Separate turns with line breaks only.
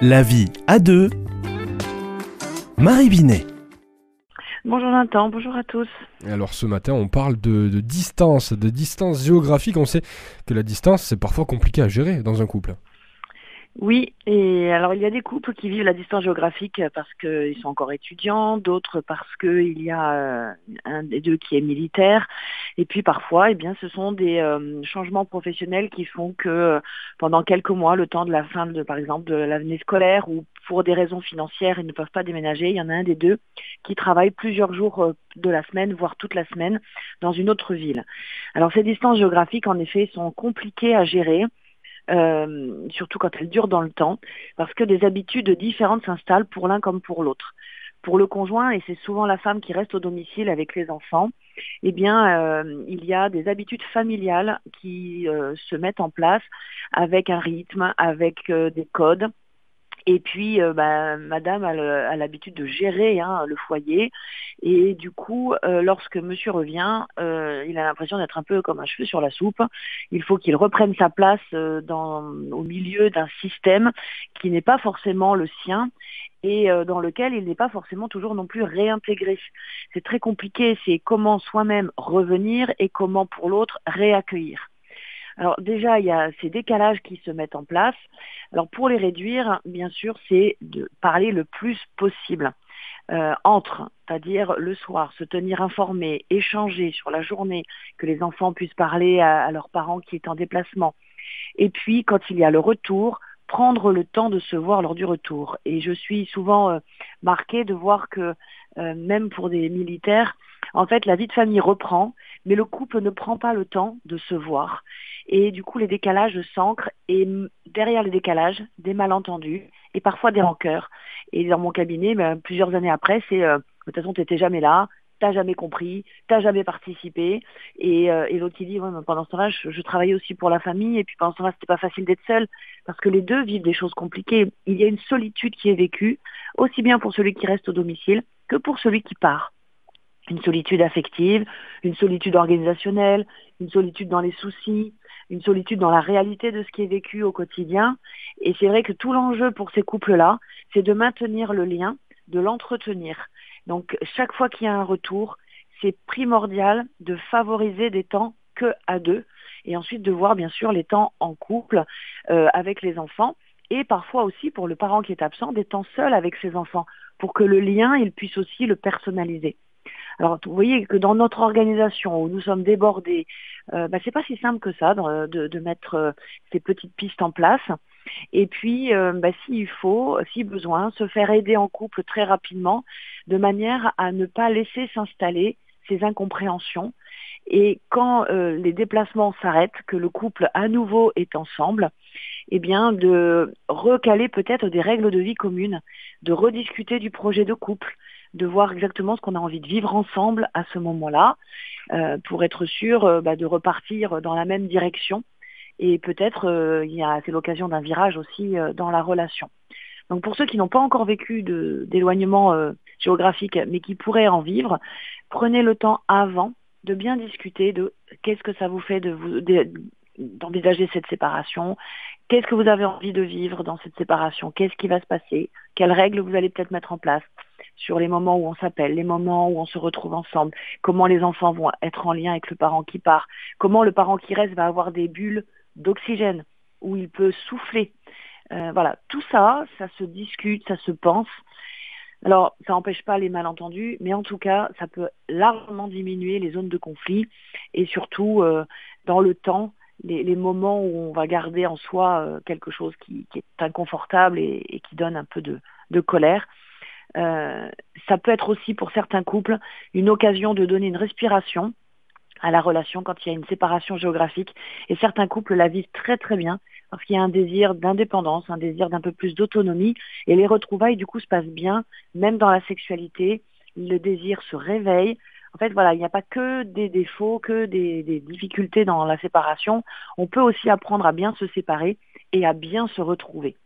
La vie à deux. Marie Binet.
Bonjour Nathan, bonjour à tous.
Alors ce matin, on parle de, de distance, de distance géographique. On sait que la distance, c'est parfois compliqué à gérer dans un couple.
Oui, et alors il y a des couples qui vivent la distance géographique parce qu'ils sont encore étudiants, d'autres parce qu'il y a euh, un des deux qui est militaire, et puis parfois, eh bien, ce sont des euh, changements professionnels qui font que euh, pendant quelques mois, le temps de la fin, de, par exemple, de l'année scolaire ou pour des raisons financières, ils ne peuvent pas déménager. Il y en a un des deux qui travaille plusieurs jours de la semaine, voire toute la semaine, dans une autre ville. Alors ces distances géographiques, en effet, sont compliquées à gérer. Euh, surtout quand elles durent dans le temps, parce que des habitudes différentes s'installent pour l'un comme pour l'autre. Pour le conjoint, et c'est souvent la femme qui reste au domicile avec les enfants, eh bien, euh, il y a des habitudes familiales qui euh, se mettent en place avec un rythme, avec des codes, et puis, euh, bah, madame a l'habitude de gérer hein, le foyer. Et du coup, euh, lorsque monsieur revient, euh, il a l'impression d'être un peu comme un cheveu sur la soupe. Il faut qu'il reprenne sa place au milieu d'un système qui n'est pas forcément le sien et dans lequel il n'est pas forcément toujours non plus réintégré. C'est très compliqué, c'est comment soi-même revenir et comment pour l'autre réaccueillir. Alors déjà, il y a ces décalages qui se mettent en place. Alors pour les réduire, bien sûr, c'est de parler le plus possible. Euh, entre, c'est-à-dire le soir, se tenir informé, échanger sur la journée, que les enfants puissent parler à, leurs parents qui est en déplacement. Et puis, quand il y a le retour, prendre le temps de se voir lors du retour. Et je suis souvent euh, marquée de voir que euh, même pour des militaires, en fait, la vie de famille reprend, mais le couple ne prend pas le temps de se voir. Et du coup, les décalages s'ancrent et derrière les décalages, des malentendus et parfois des rancœurs. Et dans mon cabinet, ben, plusieurs années après, c'est euh, de toute façon, tu n'étais jamais là, t'as jamais compris, t'as jamais participé. Et, euh, l'autre qui dit, pendant ce temps-là, je, travaillais aussi pour la famille, et puis pendant ce temps-là, c'était pas facile d'être seul, parce que les deux vivent des choses compliquées. Il y a une solitude qui est vécue, aussi bien pour celui qui reste au domicile que pour celui qui part une solitude affective, une solitude organisationnelle, une solitude dans les soucis, une solitude dans la réalité de ce qui est vécu au quotidien. Et c'est vrai que tout l'enjeu pour ces couples-là, c'est de maintenir le lien, de l'entretenir. Donc chaque fois qu'il y a un retour, c'est primordial de favoriser des temps que à deux et ensuite de voir bien sûr les temps en couple euh, avec les enfants et parfois aussi pour le parent qui est absent des temps seuls avec ses enfants pour que le lien il puisse aussi le personnaliser. Alors, vous voyez que dans notre organisation où nous sommes débordés, euh, bah, c'est pas si simple que ça de, mettre euh, ces petites pistes en place. Et puis, euh, bah, s'il faut, si besoin, se faire aider en couple très rapidement, de manière à ne pas laisser s'installer ces incompréhensions. Et quand euh, les déplacements s'arrêtent, que le couple à nouveau est ensemble, eh bien, de recaler peut-être des règles de vie communes, de rediscuter du projet de couple, de voir exactement ce qu'on a envie de vivre ensemble à ce moment-là, euh, pour être sûr euh, bah, de repartir dans la même direction. Et peut-être il y a c'est l'occasion d'un virage aussi dans la relation. Donc pour ceux qui n'ont pas encore vécu d'éloignement géographique, mais qui pourraient en vivre, prenez le temps avant de bien discuter de qu'est-ce que ça vous fait de d'envisager cette séparation, qu'est-ce que vous avez envie de vivre dans cette séparation, qu'est-ce qui va se passer, quelles règles vous allez peut-être mettre en place sur les moments où on s'appelle, les moments où on se retrouve ensemble, comment les enfants vont être en lien avec le parent qui part, comment le parent qui reste va avoir des bulles d'oxygène où il peut souffler? Euh, voilà, tout ça, ça se discute, ça se pense. Alors, ça n'empêche pas les malentendus, mais en tout cas, ça peut largement diminuer les zones de conflit et surtout, euh, dans le temps, les, moments où on va garder en soi euh, quelque chose qui, est inconfortable et, qui donne un peu de colère. Ça peut être aussi pour certains couples une occasion de donner une respiration à la relation quand il y a une séparation géographique. Et certains couples la vivent très très bien parce qu'il y a un désir d'indépendance, un désir d'un peu plus d'autonomie. Et les retrouvailles, du coup, se passent bien, même dans la sexualité. Le désir se réveille. En fait, voilà, il n'y a pas que des défauts, que des, des difficultés dans la séparation. On peut aussi apprendre à bien se séparer et à bien se retrouver.